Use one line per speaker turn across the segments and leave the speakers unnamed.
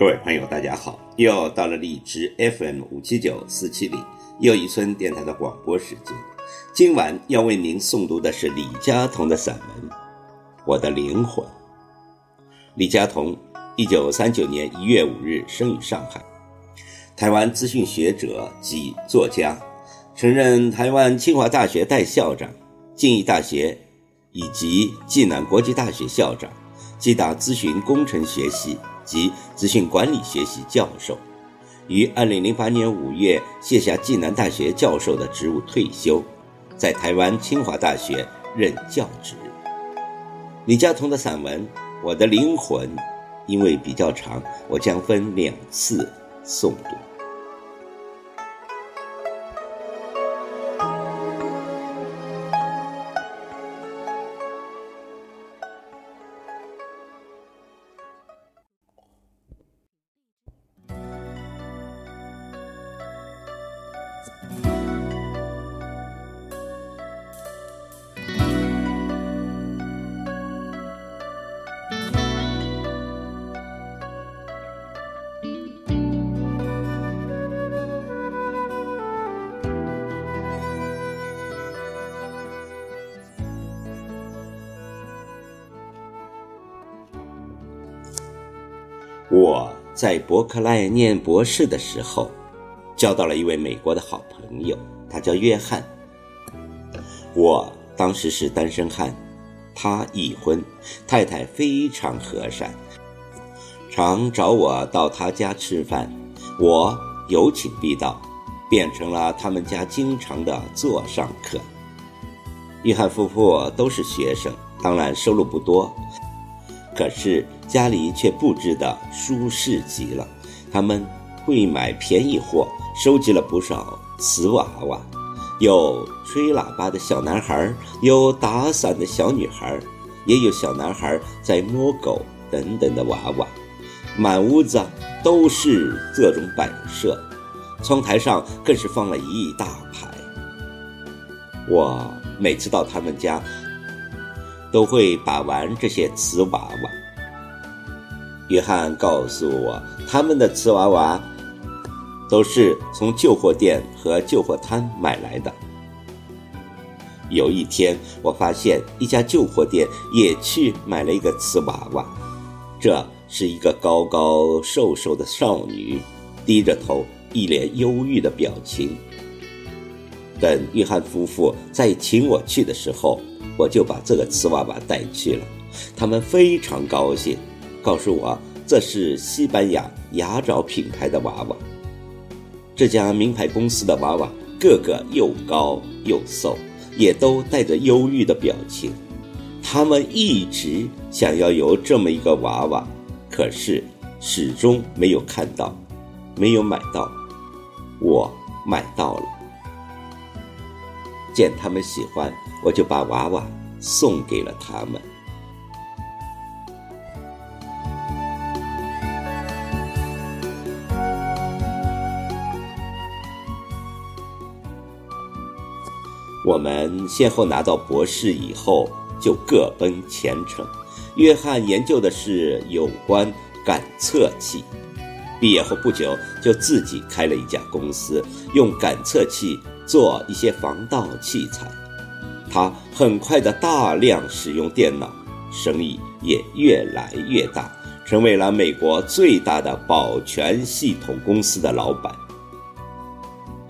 各位朋友，大家好！又到了荔枝 FM 五七九四七零又一村电台的广播时间。今晚要为您诵读的是李佳彤的散文《我的灵魂》。李佳彤，一九三九年一月五日生于上海，台湾资讯学者及作家，曾任台湾清华大学代校长、静宜大学以及暨南国际大学校长，暨大咨询工程学系。及资讯管理学习教授，于二零零八年五月卸下暨南大学教授的职务退休，在台湾清华大学任教职。李嘉彤的散文《我的灵魂》，因为比较长，我将分两次诵读。我在伯克莱念博士的时候，交到了一位美国的好朋友，他叫约翰。我当时是单身汉，他已婚，太太非常和善，常找我到他家吃饭，我有请必到，变成了他们家经常的座上客。约翰夫妇都是学生，当然收入不多。可是家里却布置的舒适极了，他们会买便宜货，收集了不少瓷娃娃，有吹喇叭的小男孩，有打伞的小女孩，也有小男孩在摸狗等等的娃娃，满屋子都是各种摆设，窗台上更是放了一大排。我每次到他们家。都会把玩这些瓷娃娃。约翰告诉我，他们的瓷娃娃都是从旧货店和旧货摊买来的。有一天，我发现一家旧货店也去买了一个瓷娃娃，这是一个高高瘦瘦的少女，低着头，一脸忧郁的表情。等约翰夫妇再请我去的时候。我就把这个瓷娃娃带去了，他们非常高兴，告诉我这是西班牙牙爪品牌的娃娃。这家名牌公司的娃娃个个又高又瘦，也都带着忧郁的表情。他们一直想要有这么一个娃娃，可是始终没有看到，没有买到。我买到了，见他们喜欢。我就把娃娃送给了他们。我们先后拿到博士以后，就各奔前程。约翰研究的是有关感测器，毕业后不久就自己开了一家公司，用感测器做一些防盗器材。他很快的大量使用电脑，生意也越来越大，成为了美国最大的保全系统公司的老板。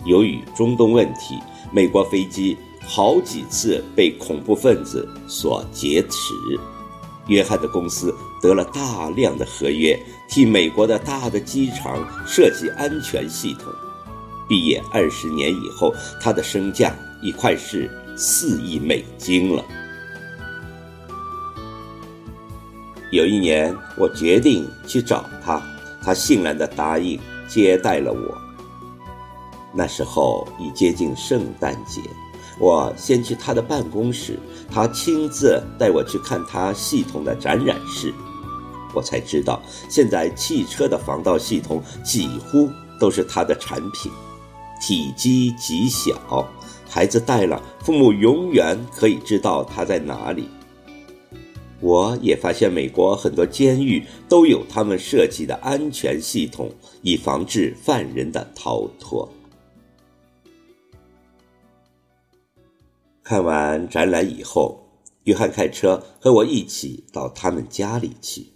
由于中东问题，美国飞机好几次被恐怖分子所劫持，约翰的公司得了大量的合约，替美国的大的机场设计安全系统。毕业二十年以后，他的身价已快是。四亿美金了。有一年，我决定去找他，他欣然的答应接待了我。那时候已接近圣诞节，我先去他的办公室，他亲自带我去看他系统的展览室，我才知道，现在汽车的防盗系统几乎都是他的产品，体积极小。孩子带了，父母永远可以知道他在哪里。我也发现美国很多监狱都有他们设计的安全系统，以防止犯人的逃脱。看完展览以后，约翰开车和我一起到他们家里去。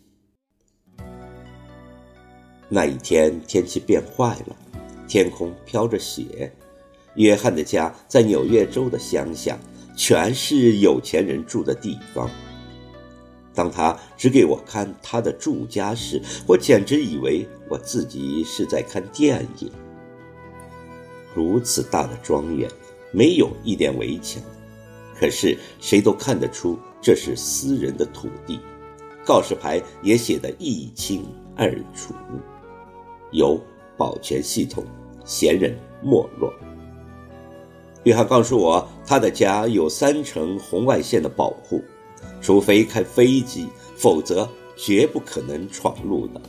那一天天气变坏了，天空飘着雪。约翰的家在纽约州的乡下，全是有钱人住的地方。当他指给我看他的住家时，我简直以为我自己是在看电影。如此大的庄园，没有一点围墙，可是谁都看得出这是私人的土地，告示牌也写得一清二楚。有保全系统，闲人莫落。约翰告诉我，他的家有三层红外线的保护。除非开飞机，否则绝不可能闯入的。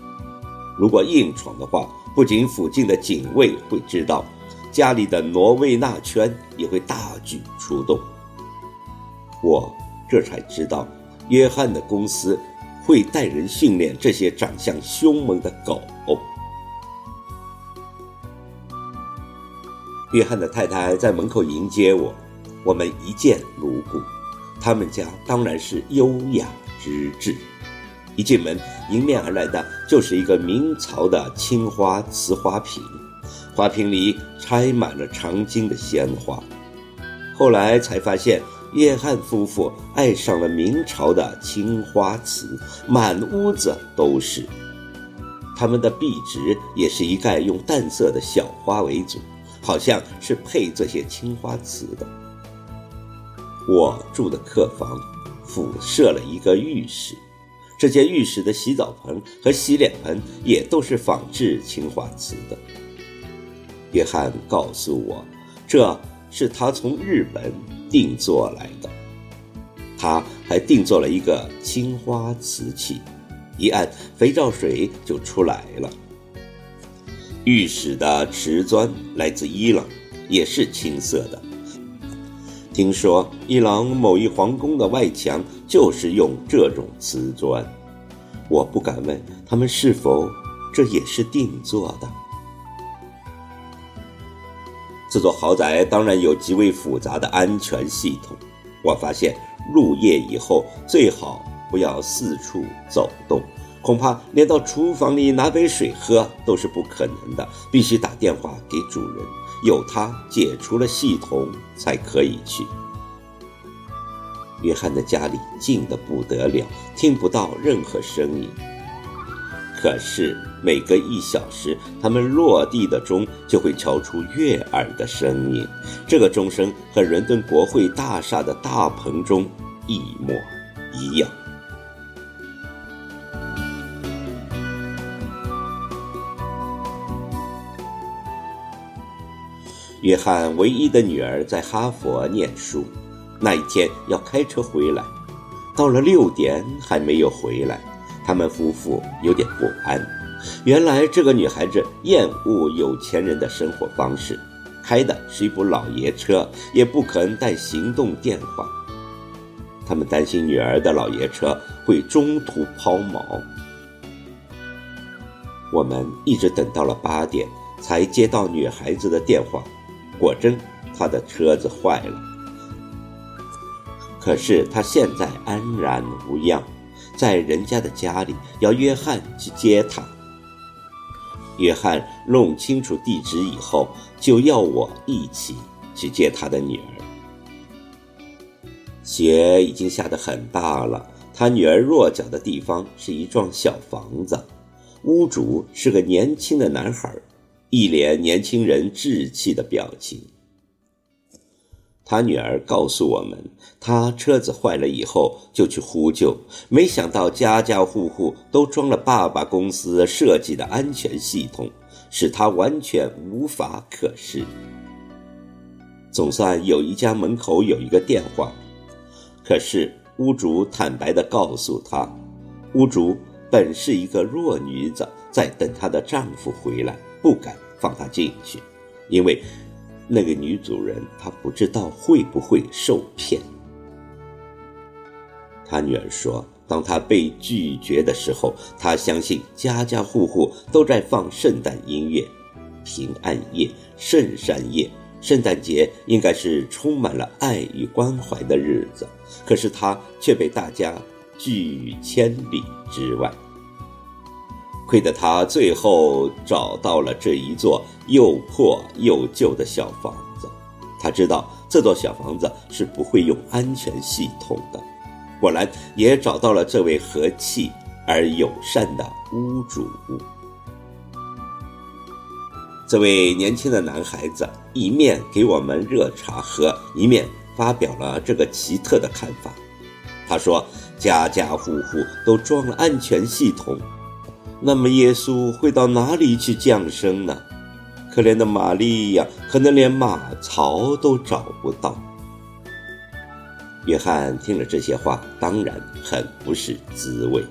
如果硬闯的话，不仅附近的警卫会知道，家里的挪威纳圈也会大举出动。我这才知道，约翰的公司会带人训练这些长相凶猛的狗。约翰的太太在门口迎接我，我们一见如故。他们家当然是优雅之至，一进门迎面而来的就是一个明朝的青花瓷花瓶，花瓶里插满了长茎的鲜花。后来才发现，约翰夫妇爱上了明朝的青花瓷，满屋子都是。他们的壁纸也是一概用淡色的小花为主，好像是配这些青花瓷的。我住的客房附设了一个浴室，这间浴室的洗澡盆和洗脸盆也都是仿制青花瓷的。约翰告诉我，这是他从日本定做来的。他还定做了一个青花瓷器，一按肥皂水就出来了。浴室的瓷砖来自伊朗，也是青色的。听说伊朗某一皇宫的外墙就是用这种瓷砖，我不敢问他们是否这也是定做的。这座豪宅当然有极为复杂的安全系统。我发现入夜以后最好不要四处走动，恐怕连到厨房里拿杯水喝都是不可能的，必须打电话给主人。有他解除了系统，才可以去。约翰的家里静得不得了，听不到任何声音。可是每隔一小时，他们落地的钟就会敲出悦耳的声音，这个钟声和伦敦国会大厦的大棚钟一模一样。约翰唯一的女儿在哈佛念书，那一天要开车回来，到了六点还没有回来，他们夫妇有点不安。原来这个女孩子厌恶有钱人的生活方式，开的是一部老爷车，也不肯带行动电话。他们担心女儿的老爷车会中途抛锚。我们一直等到了八点，才接到女孩子的电话。果真，他的车子坏了。可是他现在安然无恙，在人家的家里，要约翰去接他。约翰弄清楚地址以后，就要我一起去接他的女儿。雪已经下得很大了，他女儿落脚的地方是一幢小房子，屋主是个年轻的男孩。一脸年轻人稚气的表情。他女儿告诉我们，他车子坏了以后就去呼救，没想到家家户户都装了爸爸公司设计的安全系统，使他完全无法可视。总算有一家门口有一个电话，可是屋主坦白地告诉他，屋主本是一个弱女子，在等她的丈夫回来，不敢。放他进去，因为那个女主人她不知道会不会受骗。他女儿说：“当他被拒绝的时候，他相信家家户户都在放圣诞音乐。平安夜、圣山夜、圣诞节应该是充满了爱与关怀的日子，可是他却被大家拒于千里之外。亏得他最后找到了这一座又破又旧的小房子，他知道这座小房子是不会用安全系统的。果然，也找到了这位和气而友善的屋主。这位年轻的男孩子一面给我们热茶喝，一面发表了这个奇特的看法。他说：“家家户户都装了安全系统，那么耶稣会到哪里去降生呢？可怜的玛利亚，可能连马槽都找不到。”约翰听了这些话，当然很不是滋味。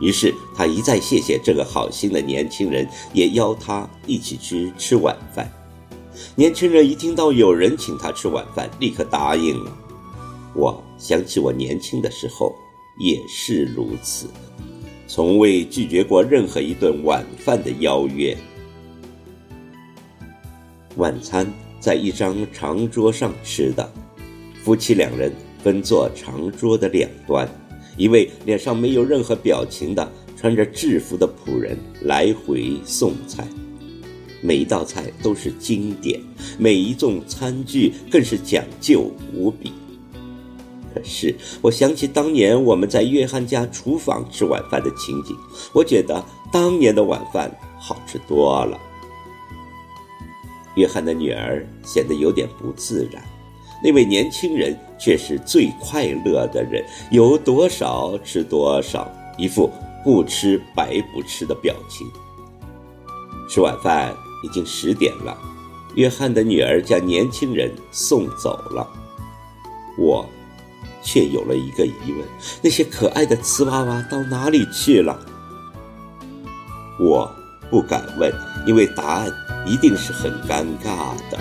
于是他一再谢谢这个好心的年轻人，也邀他一起去吃晚饭。年轻人一听到有人请他吃晚饭，立刻答应了。我想起我年轻的时候也是如此，从未拒绝过任何一顿晚饭的邀约。晚餐在一张长桌上吃的，夫妻两人分坐长桌的两端。一位脸上没有任何表情的穿着制服的仆人来回送菜，每一道菜都是经典，每一种餐具更是讲究无比。可是我想起当年我们在约翰家厨房吃晚饭的情景，我觉得当年的晚饭好吃多了。约翰的女儿显得有点不自然。那位年轻人却是最快乐的人，有多少吃多少，一副不吃白不吃的表情。吃晚饭已经十点了，约翰的女儿将年轻人送走了，我却有了一个疑问：那些可爱的瓷娃娃到哪里去了？我不敢问，因为答案一定是很尴尬的。